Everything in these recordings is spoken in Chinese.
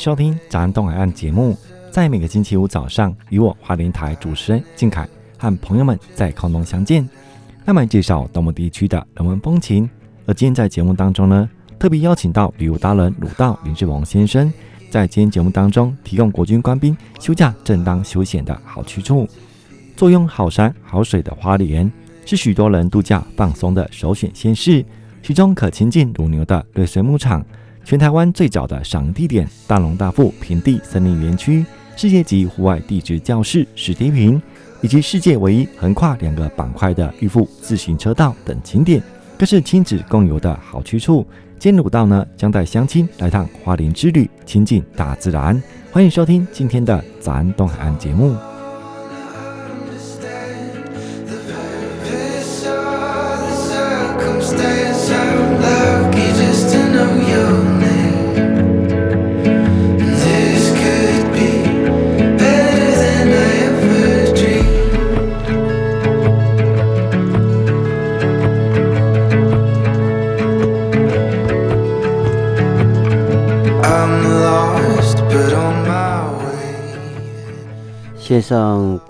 收听早安东海岸节目。在每个星期五早上，与我花莲台主持人静凯和朋友们在空中相见，那么介绍东部地区的人文风情。而今天在节目当中呢，特别邀请到旅游达人鲁道林志鹏先生，在今天节目当中提供国军官兵休假正当休闲的好去处。坐拥好山好水的花莲，是许多人度假放松的首选县市。其中可亲近乳牛的瑞水牧场，全台湾最早的赏地点大龙大富平地森林园区，世界级户外地质教室史迪平，以及世界唯一横跨两个板块的玉富自行车道等景点，更是亲子共游的好去处。今天鲁道呢，将带乡亲来趟花莲之旅，亲近大自然。欢迎收听今天的早安东海岸节目。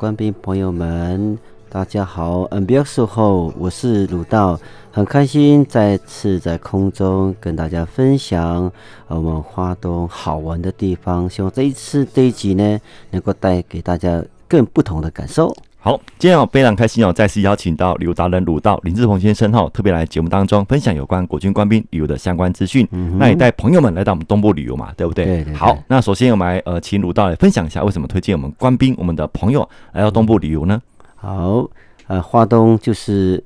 官兵朋友们，大家好，N B X 后，我是鲁道，很开心再次在空中跟大家分享我们花东好玩的地方。希望这一次这一集呢，能够带给大家更不同的感受。好，今天我非常开心哦，再次邀请到旅游达人鲁道林志鹏先生哈，特别来节目当中分享有关国军官兵旅游的相关资讯。嗯，那也带朋友们来到我们东部旅游嘛，对不对？对，对，对。好，那首先我们来呃，请鲁道来分享一下，为什么推荐我们官兵我们的朋友来到东部旅游呢？好，呃，花东就是。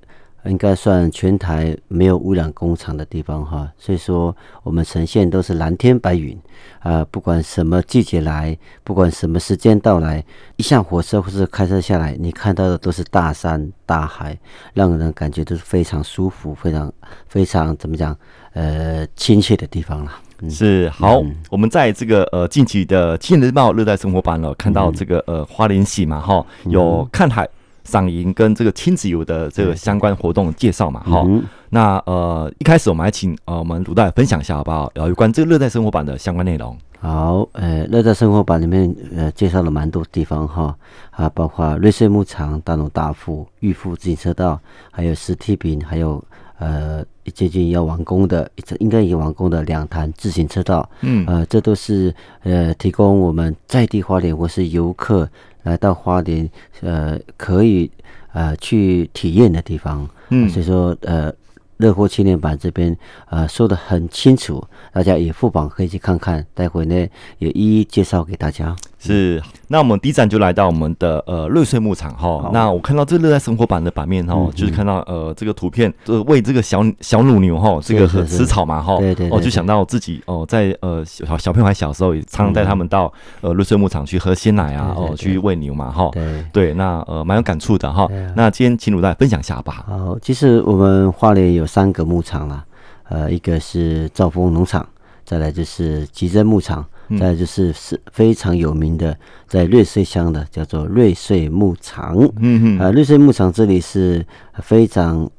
应该算全台没有污染工厂的地方哈，所以说我们呈现都是蓝天白云啊，不管什么季节来，不管什么时间到来，一下火车或是开车下来，你看到的都是大山大海，让人感觉都是非常舒服、非常非常怎么讲呃亲切的地方了。嗯、是好、嗯，我们在这个呃近期的《青年日报》热带生活版了，看到这个呃花莲喜嘛哈，有看海。赏银跟这个亲子游的这个相关活动介绍嘛，哈、嗯，那呃一开始我们还请呃我们鲁道分享一下好不好？有关这个热带生活版的相关内容。好，呃，热带生活版里面呃介绍了蛮多地方哈，啊，包括瑞穗牧场、大农大富、玉富自行车道，还有石梯坪，还有呃接近要完工的，应该已经完工的两潭自行车道，嗯，呃，这都是呃提供我们在地花莲或是游客。来到花莲，呃，可以呃去体验的地方，嗯，所以说呃。乐活青年版这边呃说的很清楚，大家也不妨可以去看看，待会呢也一一介绍给大家。是，那我们第一站就来到我们的呃瑞穗牧场哈。那我看到这个热带生活版的版面哈、嗯，就是看到呃这个图片，呃喂这个小小乳牛哈，这个和吃草嘛哈。对对。哦，就想到自己哦在呃小小朋友还小时候也常常带他们到呃瑞穗牧场去喝鲜奶啊，哦去喂牛嘛哈。对对。那呃蛮有感触的哈。那今天请鲁大分享一下吧。好，其实我们花莲有。有三个牧场啦，呃，一个是兆丰农场，再来就是吉珍牧场，再就是是非常有名的在瑞穗乡的叫做瑞穗牧场。嗯嗯，呃，瑞穗牧场这里是非常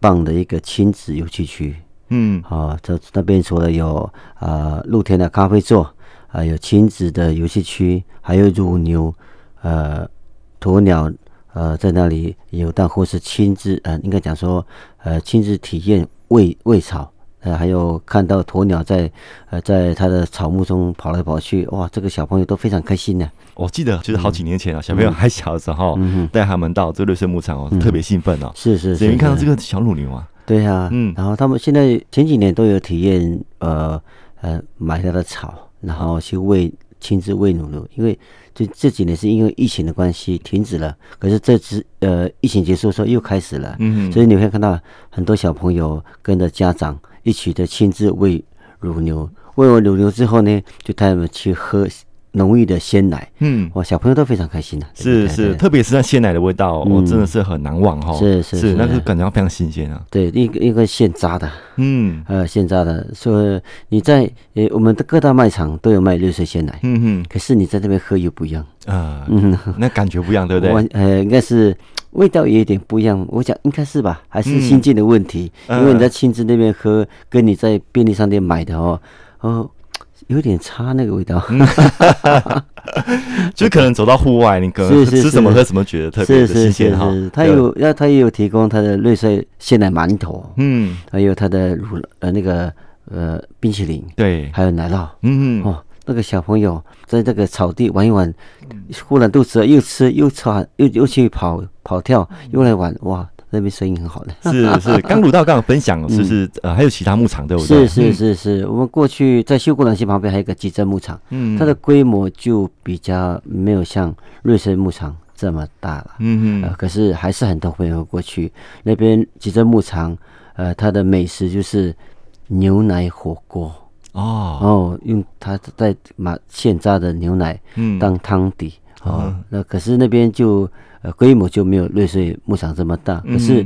棒的一个亲子游戏区。嗯，好，这那边除了有呃露天的咖啡座，啊、呃、有亲子的游戏区，还有乳牛，呃，鸵鸟。呃，在那里有，但或是亲自，呃，应该讲说，呃，亲自体验喂喂草，呃，还有看到鸵鸟在，呃，在它的草木中跑来跑去，哇，这个小朋友都非常开心的。我记得就是好几年前啊，嗯、小朋友还小的时候，带、嗯、他们到这个瑞穗牧场哦、嗯，特别兴奋哦。是是是，你看到这个小乳牛啊？对啊，嗯，然后他们现在前几年都有体验，呃呃，买它的草，然后去喂。亲自喂乳牛，因为这这几年是因为疫情的关系停止了，可是这次呃疫情结束的时候又开始了，嗯，所以你会看到很多小朋友跟着家长一起的亲自喂乳牛，喂完乳牛之后呢，就带他们去喝。浓郁的鲜奶，嗯，哇，小朋友都非常开心的、啊。是是，特别是那鲜奶的味道，我、嗯哦、真的是很难忘哈。是是是，是，那个感觉非常新鲜啊。对，一个一个现榨的，嗯，呃，现榨的。所以你在呃我们的各大卖场都有卖绿色鲜奶，嗯哼。可是你在这边喝又不一样啊，嗯，那感觉不一样，对不对？呃，应该是味道也有点不一样。我想应该是吧，还是心境的问题。嗯、因为你在亲子那边喝，跟你在便利商店买的哦，哦。有点差那个味道，就可能走到户外，你可能吃什么喝什么，觉得特别的新鲜哈。他有，要他也有提供他的瑞穗鲜奶馒头，嗯，还有他的乳呃那个呃冰淇淋，对，还有奶酪，嗯嗯，哦，那个小朋友在这个草地玩一玩，忽然肚子饿，又吃又喘，又又去跑跑跳，又来玩，哇！那边生意很好的，是是。刚鲁道刚刚分享，是是呃，还有其他牧场对不对？是是是是。我们过去在秀姑峦溪旁边还有一个集镇牧场，嗯，它的规模就比较没有像瑞穗牧场这么大了，嗯嗯。呃，可是还是很多朋友过去那边集镇牧场，呃，它的美食就是牛奶火锅哦。然后，用它在马现榨的牛奶嗯。当汤底哦，那可是那边就。呃，规模就没有瑞穗牧场这么大，可是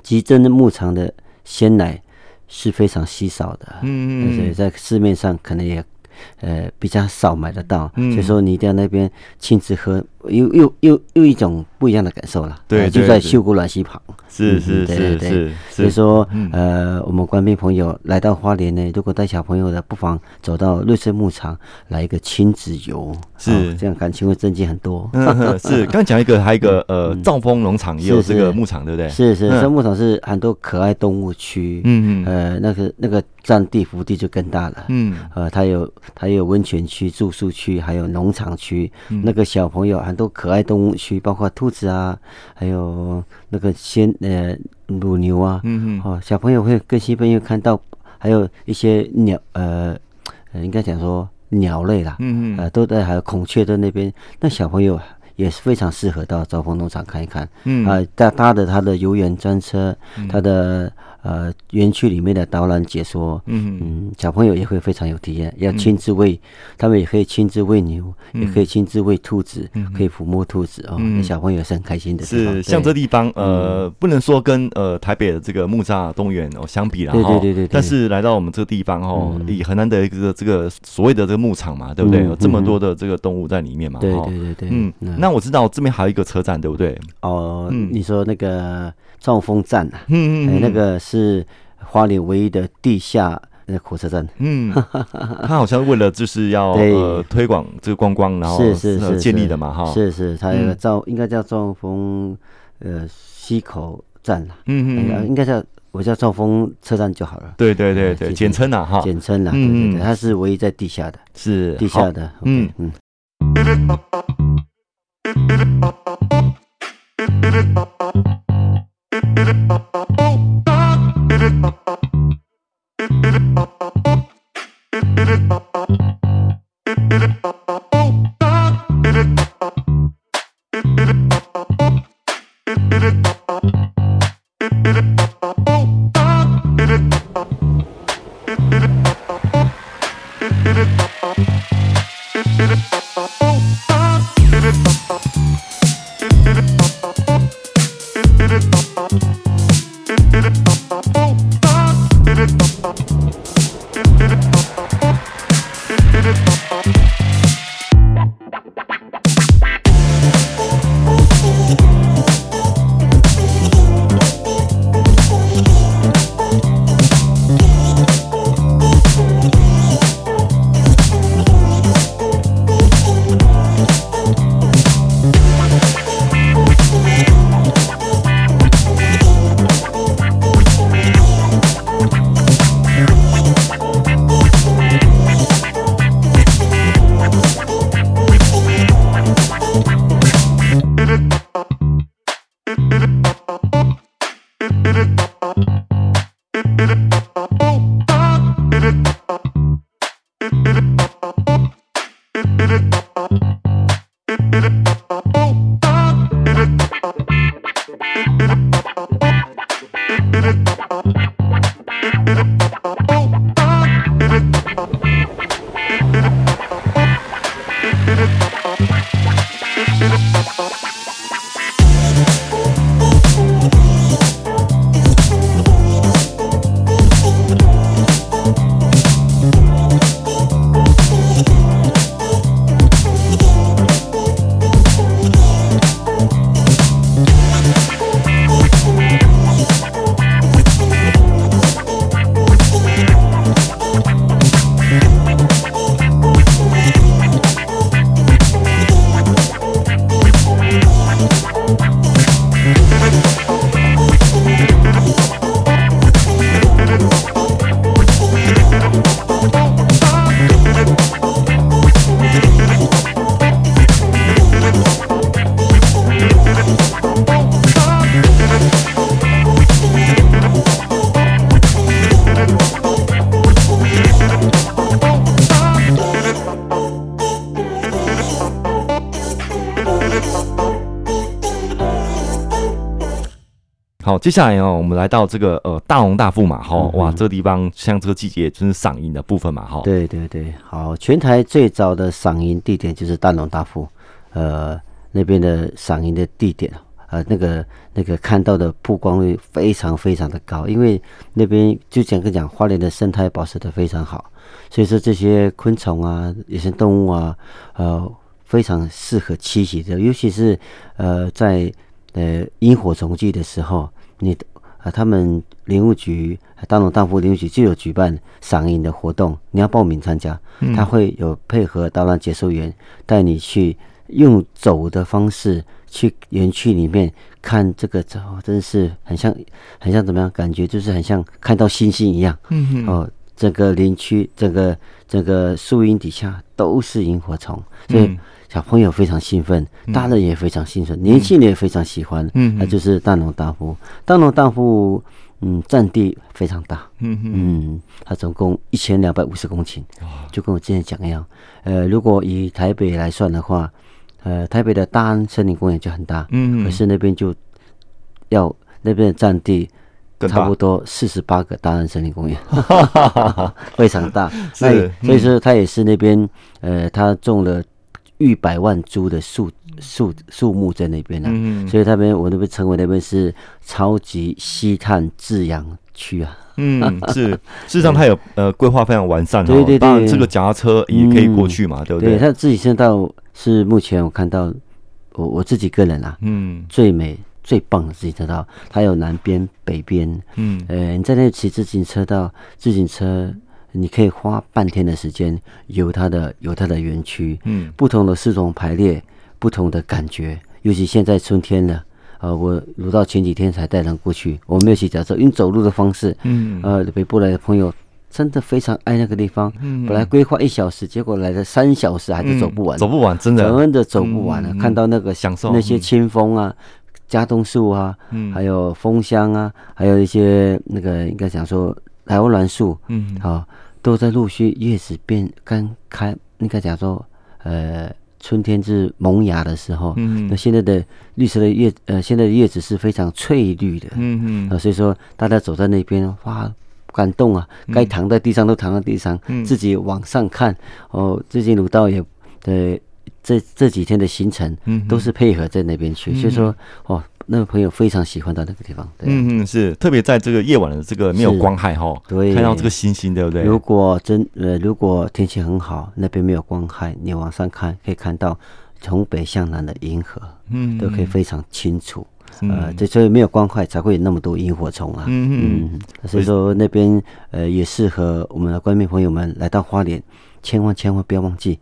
集珍的牧场的鲜奶是非常稀少的，嗯嗯，所以在市面上可能也呃比较少买得到，所以说你一定要那边亲自喝，又又又又一种不一样的感受了。对，就在秀姑峦溪旁。是是是是，所以说呃，我们官兵朋友来到花莲呢，如果带小朋友的，不妨走到绿色牧场来一个亲子游。是这样，感情会增进很多。是 刚讲一个，还有一个呃，兆丰农场也有这个牧场，对不对？是是，这牧场是很多可爱动物区。嗯嗯。呃，那个那个占地幅地就更大了。嗯。呃，它有它有温泉区、住宿区，还有农场区。那个小朋友很多可爱动物区，包括兔子啊，还有那个鲜呃乳牛啊。嗯嗯。哦，小朋友会更兴奋，又看到还有一些鸟呃，应该讲说。鸟类啦，嗯嗯，呃，都在还有孔雀在那边，那小朋友也是非常适合到招丰农场看一看，嗯啊，搭搭的他的游园专车，他的。呃，园区里面的导览解说，嗯。嗯，小朋友也会非常有体验，要亲自喂，他们也可以亲自喂牛，也可以亲自喂兔子，可以抚摸兔子哦，小朋友是很开心的。是像这地方，呃，不能说跟呃台北的这个木栅动物园哦相比了哈，对对对，但是来到我们这个地方哦，也很难得一个这个所谓的这个牧场嘛，对不对？有这么多的这个动物在里面嘛，对对对对，嗯，那我知道这边还有一个车站，对不对？哦，你说那个。兆丰站啊，嗯嗯，那个是花莲唯一的地下呃火车站，嗯，他好像为了就是要推广这个观光，然后是是建立的嘛，哈，是是，他那个兆应该叫兆丰呃西口站了，嗯嗯，应该叫我叫兆丰车站就好了，对对对对，简称了哈，简称了，嗯嗯，它是唯一在地下的，是地下的，嗯。嗯。It, it, it, Thank you. 接下来哦，我们来到这个呃大龙大富嘛，哈、嗯，哇，这个地方像这个季节就是赏银的部分嘛，哈。对对对，好，全台最早的赏银地点就是大龙大富，呃，那边的赏银的地点，呃，那个那个看到的曝光率非常非常的高，因为那边就讲个讲花莲的生态保持的非常好，所以说这些昆虫啊、野生动物啊，呃，非常适合栖息的，尤其是呃在。呃，萤火虫季的时候，你啊，他们林务局大农大富林务局就有举办赏银的活动，你要报名参加，他会有配合导览解说员带你去用走的方式去园区里面看这个，哦，真是很像很像怎么样？感觉就是很像看到星星一样。嗯哦，整个林区，整个整个树荫底下都是萤火虫，所以。小朋友非常兴奋，大人也非常兴奋，嗯、年轻人也非常喜欢。嗯，那就是大农大夫。大农大夫，嗯，占地非常大。嗯嗯，它总共一千两百五十公顷。就跟我之前讲一样。呃，如果以台北来算的话，呃，台北的大安森林公园就很大。嗯，可是那边就要那边的占地差不多四十八个大安森林公园，非常大。所以所以说，它也是那边呃，它种了。逾百万株的树树树木在那边呢、啊，嗯、所以那边我那边称为那边是超级吸碳自养区啊。嗯，是，事实上它有呃规划非常完善，对对对，当然这个脚踏车也可以过去嘛，嗯、对不对？对，它自己车道是目前我看到我我自己个人啊，嗯，最美最棒的自行车道，它有南边北边，嗯，呃，你在那骑自行车道，自行车。你可以花半天的时间游它的游它的园区，嗯，不同的四种排列，不同的感觉。尤其现在春天了，啊、呃，我如到前几天才带人过去，我没有骑脚车，用走路的方式，嗯，呃，北部来的朋友真的非常爱那个地方。嗯，本来规划一小时，结果来了三小时还是走不完，走不完，真的，真的走不完了。嗯、看到那个享受那些清风啊，加冬树啊，嗯，还有枫香啊，还有一些那个应该讲说台湾栾树，嗯，好。都在陆续叶子变刚开，应该讲说，呃，春天是萌芽的时候。嗯，那现在的绿色的叶，呃，现在的叶子是非常翠绿的。嗯嗯。所以说大家走在那边，哇，感动啊！该躺在地上都躺在地上，嗯、自己往上看。哦，最近鲁道也，呃，这这几天的行程，嗯都是配合在那边去。嗯、所以说，哦。那个朋友非常喜欢到那个地方，对嗯嗯，是特别在这个夜晚的这个没有光害哈，对，看到这个星星，对不对？如果真呃，如果天气很好，那边没有光害，你往上看可以看到从北向南的银河，嗯，都可以非常清楚。嗯、呃，这所以没有光害才会有那么多萤火虫啊，嗯嗯，所以说那边呃也适合我们的观众朋友们来到花莲，千万千万不要忘记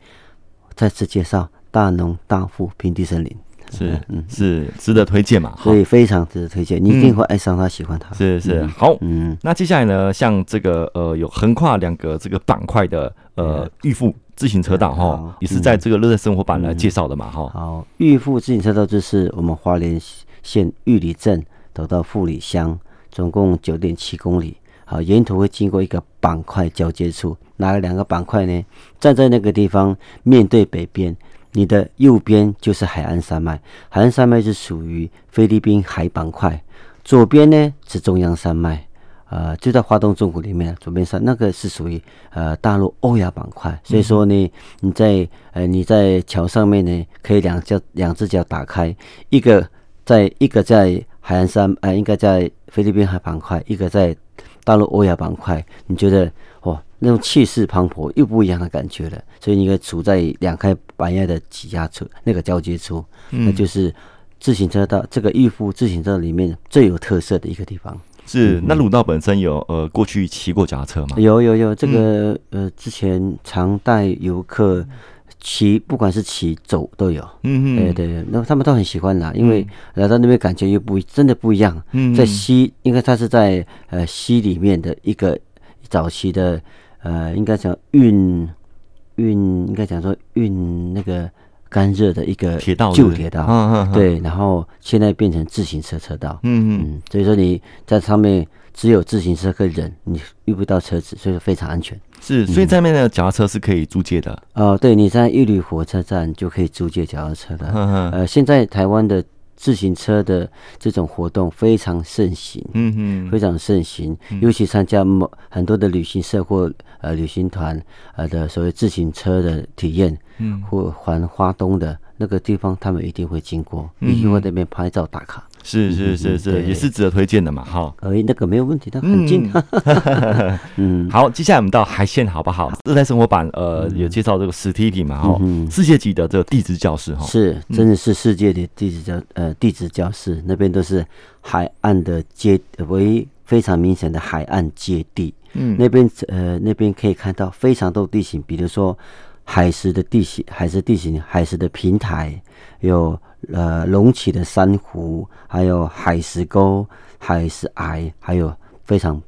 再次介绍大农大富平地森林。是，嗯，是值得推荐嘛？所以非常值得推荐，你一定会爱上它，喜欢它。是是，好，嗯，那接下来呢，像这个呃，有横跨两个这个板块的呃预付自行车道哈，也是在这个乐在生活版来介绍的嘛哈。好，玉富自行车道就是我们花莲县玉里镇走到富里乡，总共九点七公里。好，沿途会经过一个板块交接处，哪两个板块呢？站在那个地方，面对北边。你的右边就是海岸山脉，海岸山脉是属于菲律宾海板块，左边呢是中央山脉，呃，就在华东纵谷里面，左边山那个是属于呃大陆欧亚板块，所以说呢，你在呃你在桥上面呢，可以两脚两只脚打开，一个在一个在海岸山，呃，应该在菲律宾海板块，一个在大陆欧亚板块，你觉得哇？那种气势磅礴又不一样的感觉了，所以你应该处在两开板块的挤压处，那个交接处，嗯、那就是自行车道这个玉富自行车里面最有特色的一个地方。是，那鲁道本身有呃过去骑过脚车吗？有有有，这个、呃之前常带游客骑，不管是骑走都有。嗯嗯，对对，那他们都很喜欢啦，因为来到那边感觉又不真的不一样。嗯，在溪，应该它是在呃溪里面的一个早期的。呃，应该讲运运，应该讲说运那个干热的一个铁道旧铁道，嗯嗯，对，然后现在变成自行车车道，嗯嗯，所以说你在上面只有自行车跟人，你遇不到车子，所以说非常安全。是，所以在那边的脚踏车是可以租借的。哦、嗯呃，对，你在玉里火车站就可以租借脚踏车的。嗯嗯，呃，现在台湾的。自行车的这种活动非常盛行，嗯嗯，非常盛行，尤其参加某很多的旅行社或呃旅行团呃的所谓自行车的体验，嗯，或环花东的那个地方，他们一定会经过，一定会那边拍照打卡。是是是是，也是值得推荐的嘛，哈。可以，那个没有问题，它很近。嗯，好，接下来我们到海线好不好？热带生活版呃有介绍这个实体品嘛，哈，世界级的这个地质教室哈，是真的是世界的地质教呃地质教室，那边都是海岸的阶为非常明显的海岸阶地，嗯，那边呃那边可以看到非常多地形，比如说海蚀的地形、海蚀地形、海蚀的平台有。呃，隆起的珊瑚，还有海石沟、海石崖，还有非常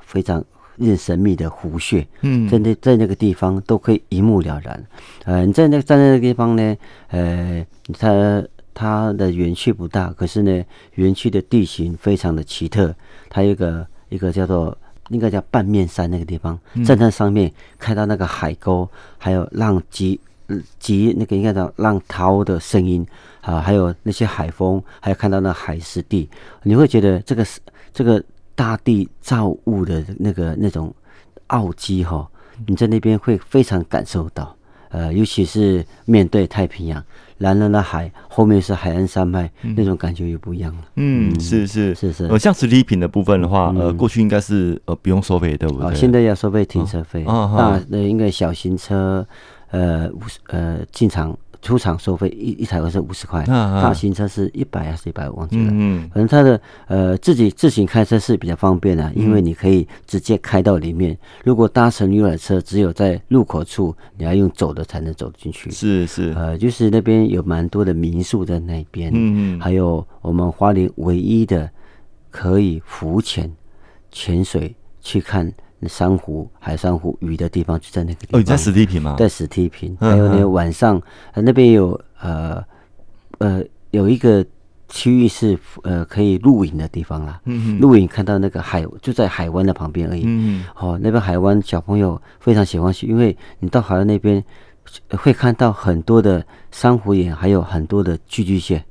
非常令神秘的湖穴。嗯，在那在那个地方都可以一目了然。呃，你在那站在那个地方呢，呃，它它的园区不大，可是呢，园区的地形非常的奇特。它有一个一个叫做应该叫半面山那个地方，站在上面看到那个海沟，还有浪击击那个应该叫浪涛的声音。啊，还有那些海风，还有看到那海湿地，你会觉得这个是这个大地造物的那个那种奥迹哈，你在那边会非常感受到。呃，尤其是面对太平洋，蓝蓝的海，后面是海岸山脉，嗯、那种感觉又不一样了。嗯，是是是是。呃，像实体品的部分的话，呃，过去应该是呃不用收费，对不对？哦，现在要收费停车费。哦，那那应该小型车，呃，呃进场。出厂收费一一台车是五十块，大型车是一百还是一百？我忘记了。嗯，反正它的呃自己自行开车是比较方便的，因为你可以直接开到里面。如果搭乘游览车，只有在入口处你要用走的才能走进去。是是，呃，就是那边有蛮多的民宿在那边，嗯嗯，还有我们花莲唯一的可以浮潜潜水去看。珊瑚、海珊瑚、鱼的地方就在那个地方。哦，在实体坪吗？在实体坪，还有呢，晚上那边有呃呃有一个区域是呃可以露营的地方啦。嗯嗯。露营看到那个海就在海湾的旁边而已。嗯嗯。哦，那边海湾小朋友非常喜欢去，因为你到海湾那边会看到很多的珊瑚岩，还有很多的寄居蟹。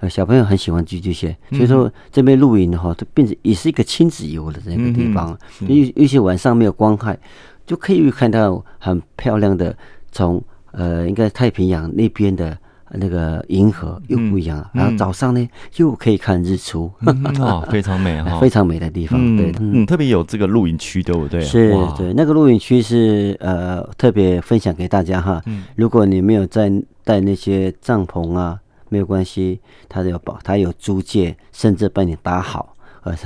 呃，小朋友很喜欢寄居蟹，所以说这边露营的话，它变成也是一个亲子游的那个地方。尤尤其晚上没有光害，就可以看到很漂亮的从呃，应该太平洋那边的那个银河又不一样了。然后早上呢，又可以看日出，哦，非常美 哈，非常美的地方。对，嗯，特别有这个露营区，对不对？是，对，那个露营区是呃特别分享给大家哈。如果你没有在带那些帐篷啊。没有关系，他有保，他有租借，甚至帮你搭好，呃，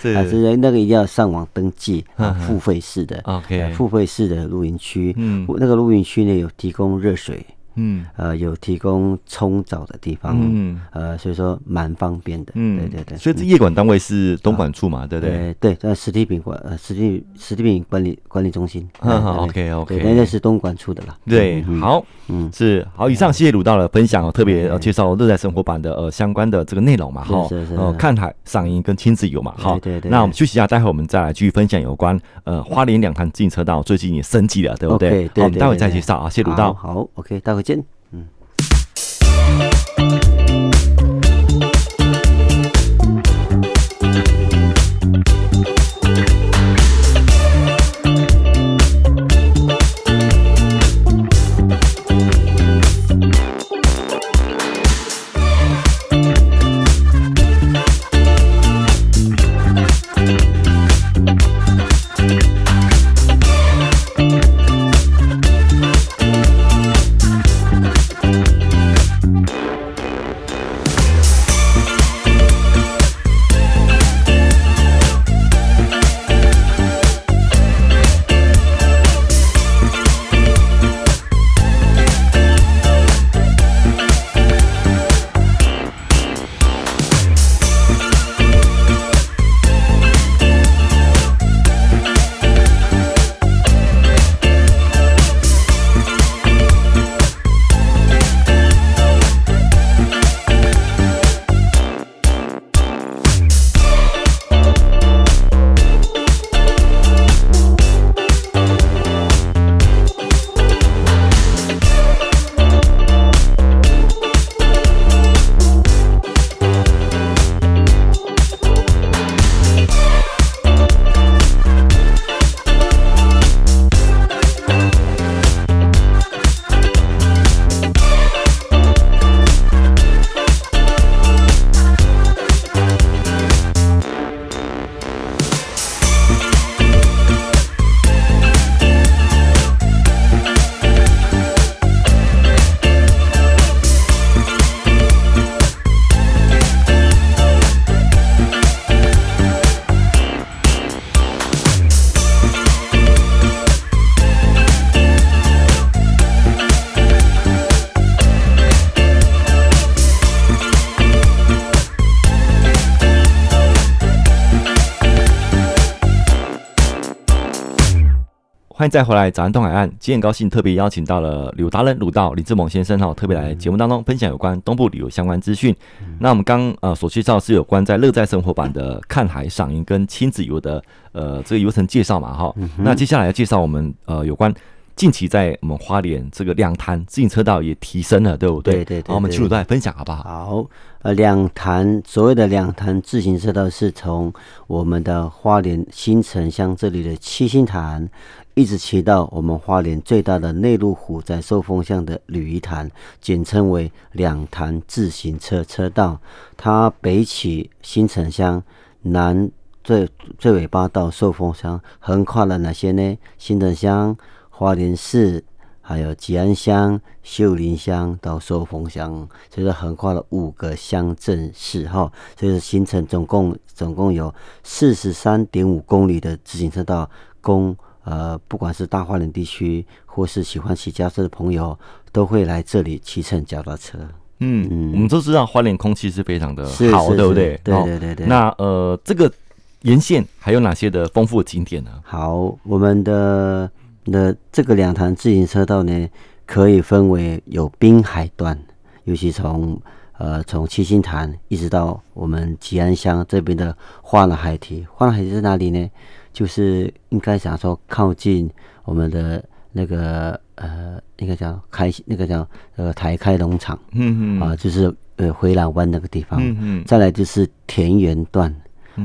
是，是那个一定要上网登记啊，付费式的，OK，付费式的露营区，嗯，那个露营区呢有提供热水。嗯，呃，有提供冲澡的地方，嗯，呃，所以说蛮方便的，嗯，对对对。所以这业管单位是东莞处嘛，对不对？对，在实体品管，呃，实体实体品管理管理中心。嗯，OK OK，那是东莞处的啦。对，好，嗯，是好。以上谢谢鲁道的分享哦，特别介绍热带生活版的呃相关的这个内容嘛，哈，看海赏樱跟亲子游嘛，好，对对。那我们休息一下，待会我们再来继续分享有关呃花莲两潭自行车道最近也升级了，对不对？好，我们待会再介绍啊，谢谢鲁道。好，OK，待会见。嗯。欢迎再回来，早安东海岸。今天很高兴特别邀请到了旅游达人鲁道李志猛先生哈，特别来节目当中分享有关东部旅游相关资讯。嗯、那我们刚呃所介绍是有关在乐在生活版的看海赏云跟亲子游的呃这个游程介绍嘛哈。嗯、那接下来要介绍我们呃有关。近期在我们花莲这个两潭自行车道也提升了，对不对？对对对。好，我们进入再来分享好不好？好，呃，两潭所谓的两潭自行车道是从我们的花莲新城乡这里的七星潭，一直骑到我们花莲最大的内陆湖，在寿丰乡的鲤鱼潭，简称为两潭自行车车道。它北起新城乡，南最最尾巴到寿丰乡，横跨了哪些呢？新城乡。花莲市，还有吉安乡、秀林乡到寿丰乡，所以说横跨了五个乡镇市哈，所以说形成总共总共有四十三点五公里的自行车道，供呃不管是大花莲地区或是喜欢骑脚踏车的朋友，都会来这里骑乘脚踏车。嗯嗯，我们都知道花莲空气是非常的好，对不对？对对对对。那呃，这个沿线还有哪些的丰富的景点呢？好，我们的。那这个两潭自行车道呢，可以分为有滨海段，尤其从呃从七星潭一直到我们吉安乡这边的花冷海堤。花冷海堤在哪里呢？就是应该讲说靠近我们的那个呃，应该叫开那个叫呃台开农场，嗯嗯啊，就是呃回廊湾那个地方。嗯嗯。再来就是田园段。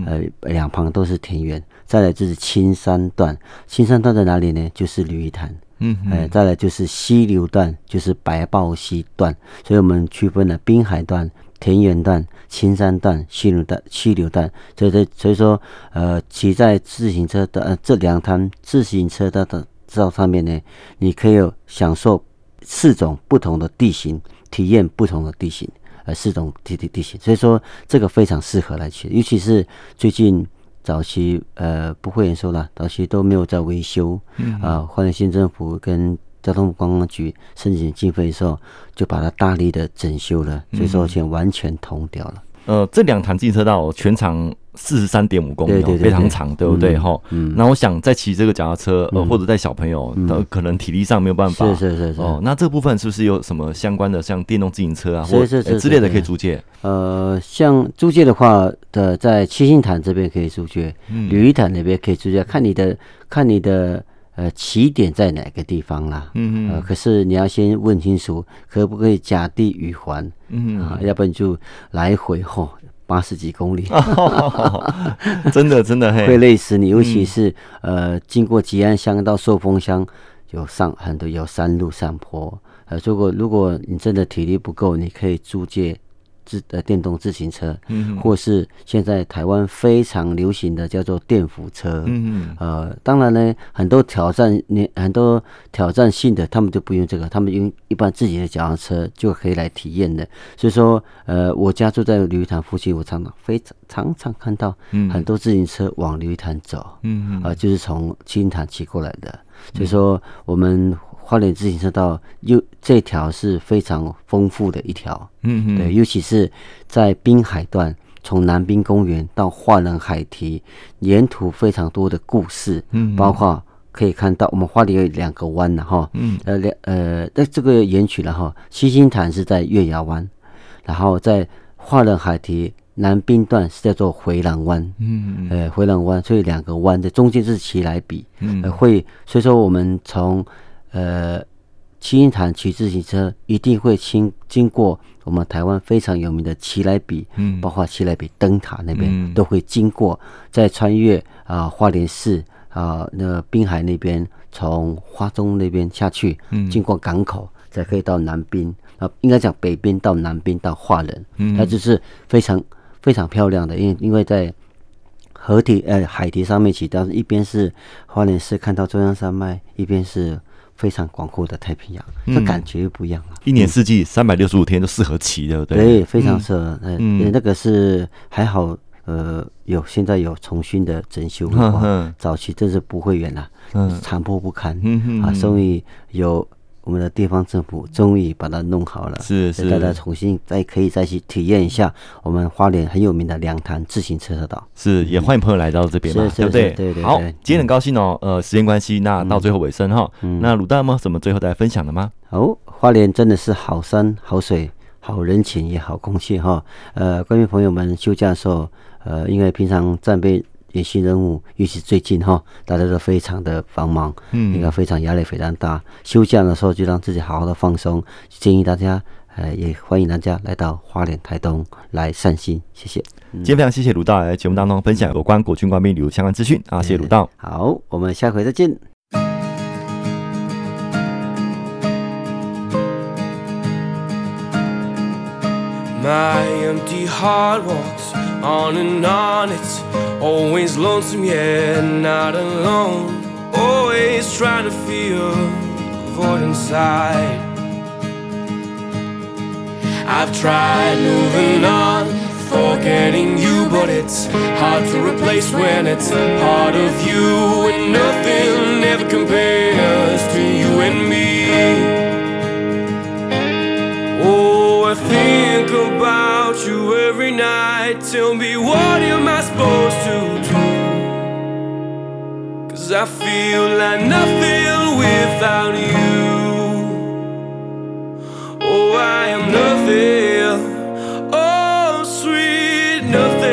呃，两旁都是田园，再来就是青山段，青山段在哪里呢？就是鲤鱼潭，嗯，哎，再来就是溪流段，就是白豹溪段，所以我们区分了滨海段、田园段、青山段、溪流段、溪流段，所以，所以说，呃，骑在自行车的呃这两滩自行车道的道上面呢，你可以有享受四种不同的地形，体验不同的地形。呃，四种地地地形，所以说这个非常适合来骑，尤其是最近早期呃不会延说了，早期都没有在维修，嗯啊，花莲县政府跟交通观光局申请经费的时候，就把它大力的整修了，所以说现在完全通掉了。呃，这两潭自行车道全长四十三点五公里，对对对对，非常长，对不对？哈、嗯，嗯，那我想在骑这个脚踏车，呃，或者带小朋友，呃、嗯，可能体力上没有办法，是是是是。哦，那这部分是不是有什么相关的，像电动自行车啊，或者之类的可以租借？呃，像租借的话的，在七星潭这边可以租借，鲤鱼潭那边可以租借，看你的，看你的。呃，起点在哪个地方啦？嗯嗯。呃，可是你要先问清楚，可不可以甲地与还？嗯啊，要不然就来回吼八十几公里，真的真的会累死你。尤其是呃，经过吉安乡到寿丰乡，有上很多有山路上坡。呃，如果如果你真的体力不够，你可以租借。自呃电动自行车，嗯，或是现在台湾非常流行的叫做电扶车，嗯呃，当然呢，很多挑战你很多挑战性的，他们就不用这个，他们用一般自己的脚踏车就可以来体验的。所以说，呃，我家住在鲤鱼潭附近，我常常非常常常看到很多自行车往鲤鱼潭走，嗯啊、呃，就是从七星潭骑过来的。所以说，我们。花莲自行车道又这条是非常丰富的一条，嗯嗯，对，尤其是在滨海段，从南滨公园到花冷海堤，沿途非常多的故事，嗯，包括可以看到我们花莲有两个湾的哈，嗯，呃两呃，那这个沿曲了哈，七星潭是在月牙湾，然后在花冷海堤南滨段是叫做回廊湾，嗯嗯，呃回廊湾，所以两个湾的中间是奇来比，嗯，会，所以说我们从呃，七星潭骑自行车一定会经经过我们台湾非常有名的奇来比，嗯，包括奇来比灯塔那边、嗯、都会经过，再穿越啊、呃、花莲市啊、呃、那个滨海那边，从花东那边下去，嗯，经过港口才可以到南滨啊、呃，应该讲北滨到南滨到花莲，嗯，它就是非常非常漂亮的，因为因为在河堤呃海堤上面骑，但是一边是花莲市看到中央山脉，一边是。非常广阔的太平洋，这感觉又不一样了。一年四季三百六十五天都适合骑，对不对？对，非常适合。嗯，那个是还好，呃，有现在有重新的整修的话，早期真是不会远了，残破不堪啊。所以有我们的地方政府终于把它弄好了，是是，大家重新再可以再去体验一下我们花莲很有名的两潭自行车道。是，也欢迎朋友来到这边嘛，对不对？对对对。好，今天很高兴哦，呃，时间关系，那到最后尾声哈，那鲁大有没有什么最后再来分享的吗？哦，花莲真的是好山好水。好人情也好空气哈，呃，观众朋友们休假的时候，呃，因为平常战备演习任务，尤其最近哈，大家都非常的繁忙，嗯，应该非常压力非常大。休假的时候就让自己好好的放松，建议大家，呃，也欢迎大家来到花莲台东来散心，谢谢。今天非常谢谢鲁道来节目当中分享有关国军官兵旅游相关资讯啊，谢谢鲁道。好，我们下回再见。My empty heart walks on and on. It's always lonesome, yet not alone. Always trying to feel void inside. I've tried moving on, forgetting you, but it's hard to replace when it's a part of you, and nothing ever compares to you and me. Oh, I think about night. Tell me, what am I supposed to do? Cause I feel like nothing without you. Oh, I am nothing. Oh, sweet nothing.